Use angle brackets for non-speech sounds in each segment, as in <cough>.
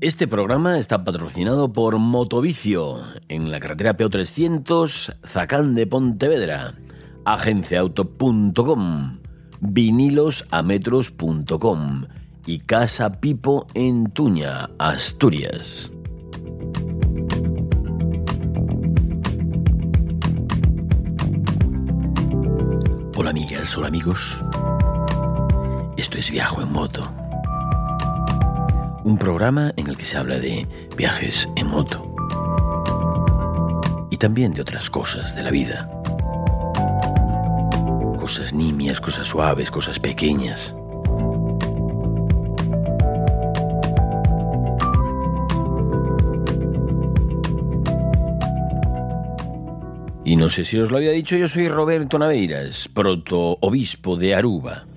Este programa está patrocinado por Motovicio en la carretera PO300 Zacán de Pontevedra, agenciaauto.com, vinilosametros.com y Casa Pipo en Tuña, Asturias. Hola amigas, hola amigos. Esto es Viajo en Moto un programa en el que se habla de viajes en moto y también de otras cosas de la vida. Cosas nimias, cosas suaves, cosas pequeñas. Y no sé si os lo había dicho, yo soy Roberto Naveiras, proto-obispo de Aruba.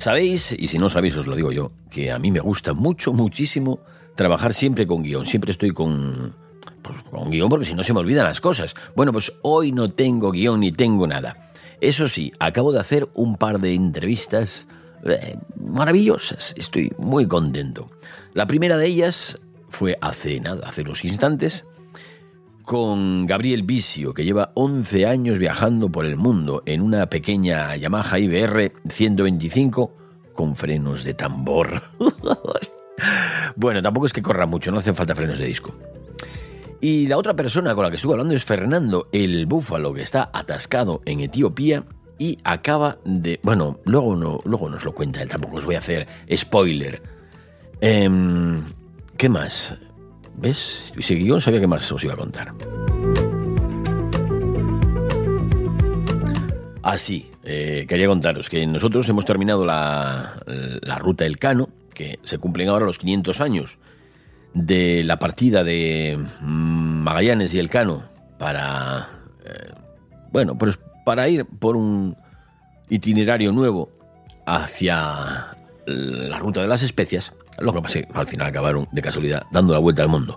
Sabéis, y si no sabéis os lo digo yo, que a mí me gusta mucho, muchísimo trabajar siempre con guion. Siempre estoy con, pues, con guion porque si no se me olvidan las cosas. Bueno, pues hoy no tengo guion ni tengo nada. Eso sí, acabo de hacer un par de entrevistas eh, maravillosas. Estoy muy contento. La primera de ellas fue hace nada, hace unos instantes, con Gabriel Vicio, que lleva 11 años viajando por el mundo en una pequeña Yamaha IBR 125 con frenos de tambor. <laughs> bueno, tampoco es que corra mucho, no hacen falta frenos de disco. Y la otra persona con la que estuve hablando es Fernando, el búfalo que está atascado en Etiopía y acaba de... Bueno, luego, no, luego nos lo cuenta él, tampoco os voy a hacer spoiler. Em, ¿Qué más? ¿Ves? Si guion sabía qué más os iba a contar. Ah, sí, eh, quería contaros que nosotros hemos terminado la, ruta El Cano, que se cumplen ahora los 500 años de la partida de mm, Magallanes y El Cano para, eh, bueno, pues para ir por un itinerario nuevo hacia la ruta de las especias. Lo que pasa es que al final acabaron de casualidad dando la vuelta al mundo.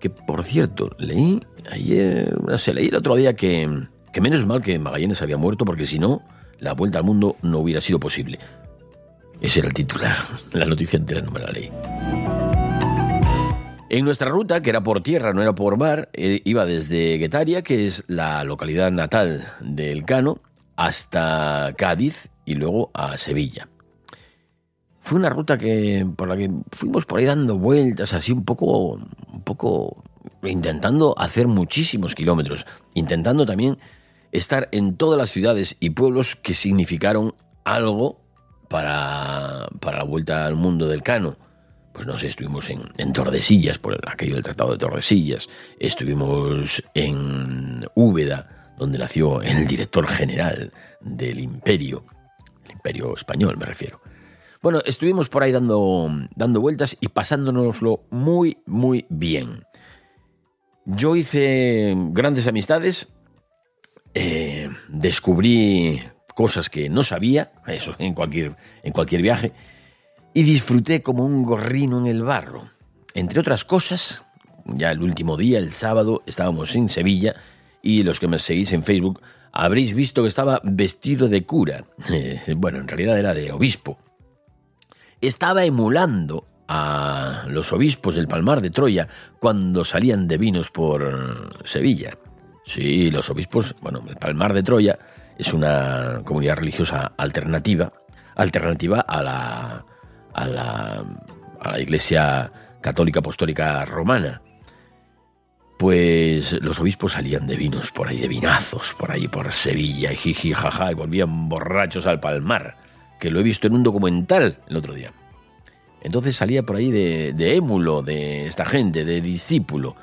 Que por cierto, leí ayer, se leí el otro día que, que menos mal que Magallanes había muerto porque si no, la vuelta al mundo no hubiera sido posible. Ese era el titular. <laughs> La noticia entera no me la leí. En nuestra ruta, que era por tierra, no era por mar, eh, iba desde Guetaria, que es la localidad natal del Cano, hasta Cádiz y luego a Sevilla. Fue una ruta que por la que fuimos por ahí dando vueltas, así un poco, un poco intentando hacer muchísimos kilómetros, intentando también estar en todas las ciudades y pueblos que significaron algo para, para la vuelta al mundo del Cano. Pues no sé, estuvimos en, en Tordesillas, por aquello del Tratado de Tordesillas, estuvimos en Úbeda, donde nació el director general del imperio, el imperio español me refiero. Bueno, estuvimos por ahí dando, dando vueltas y pasándonoslo muy, muy bien. Yo hice grandes amistades, eh, descubrí cosas que no sabía, eso en cualquier, en cualquier viaje, y disfruté como un gorrino en el barro. Entre otras cosas, ya el último día, el sábado, estábamos en Sevilla y los que me seguís en Facebook habréis visto que estaba vestido de cura. <laughs> bueno, en realidad era de obispo. Estaba emulando a los obispos del Palmar de Troya cuando salían de vinos por Sevilla. Sí, los obispos, bueno, el Palmar de Troya es una comunidad religiosa alternativa, alternativa a la, a la, a la Iglesia Católica Apostólica Romana. Pues los obispos salían de vinos por ahí, de vinazos, por ahí por Sevilla, y jiji, jaja, y volvían borrachos al Palmar, que lo he visto en un documental el otro día. Entonces salía por ahí de, émulo de esta gente, de discípulo.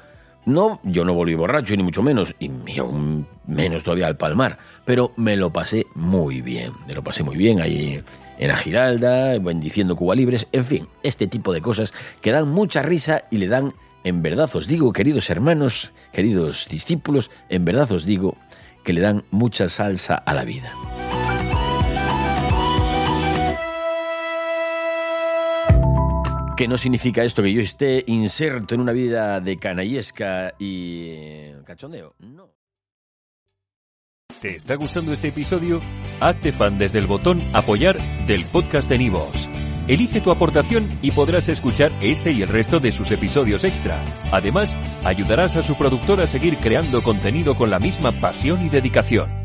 No, yo no volví borracho, ni mucho menos, y aún menos todavía al Palmar, pero me lo pasé muy bien, me lo pasé muy bien ahí en la Giralda, bendiciendo Cuba Libres, en fin, este tipo de cosas que dan mucha risa y le dan, en verdad os digo, queridos hermanos, queridos discípulos, en verdad os digo que le dan mucha salsa a la vida. ¿Qué no significa esto que yo esté inserto en una vida de canallesca y cachondeo? No. ¿Te está gustando este episodio? Hazte fan desde el botón Apoyar del podcast de Nivos. Elige tu aportación y podrás escuchar este y el resto de sus episodios extra. Además, ayudarás a su productor a seguir creando contenido con la misma pasión y dedicación.